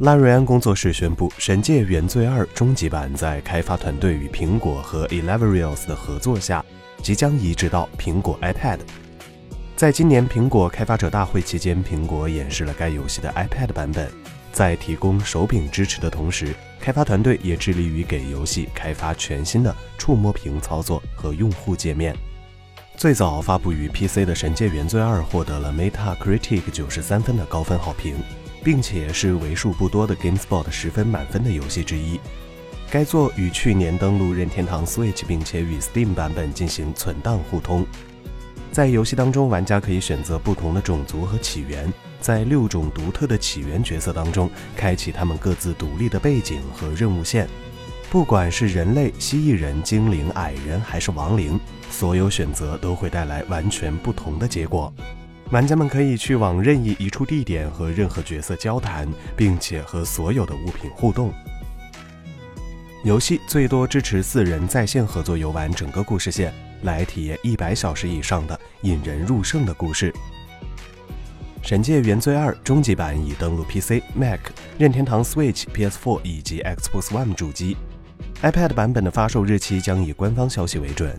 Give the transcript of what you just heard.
拉瑞安工作室宣布，《神界：原罪二》终极版在开发团队与苹果和 Elevreals 的合作下，即将移植到苹果 iPad。在今年苹果开发者大会期间，苹果演示了该游戏的 iPad 版本。在提供手柄支持的同时，开发团队也致力于给游戏开发全新的触摸屏操作和用户界面。最早发布于 PC 的《神界：原罪二》获得了 Metacritic 九十三分的高分好评。并且是为数不多的 GameSpot 十分满分的游戏之一。该作于去年登陆任天堂 Switch，并且与 Steam 版本进行存档互通。在游戏当中，玩家可以选择不同的种族和起源，在六种独特的起源角色当中，开启他们各自独立的背景和任务线。不管是人类、蜥蜴人、精灵、矮人还是亡灵，所有选择都会带来完全不同的结果。玩家们可以去往任意一处地点和任何角色交谈，并且和所有的物品互动。游戏最多支持四人在线合作游玩整个故事线，来体验一百小时以上的引人入胜的故事。《神界：原罪二》终极版已登陆 PC、Mac、任天堂 Switch、PS4 以及 Xbox One 主机，iPad 版本的发售日期将以官方消息为准。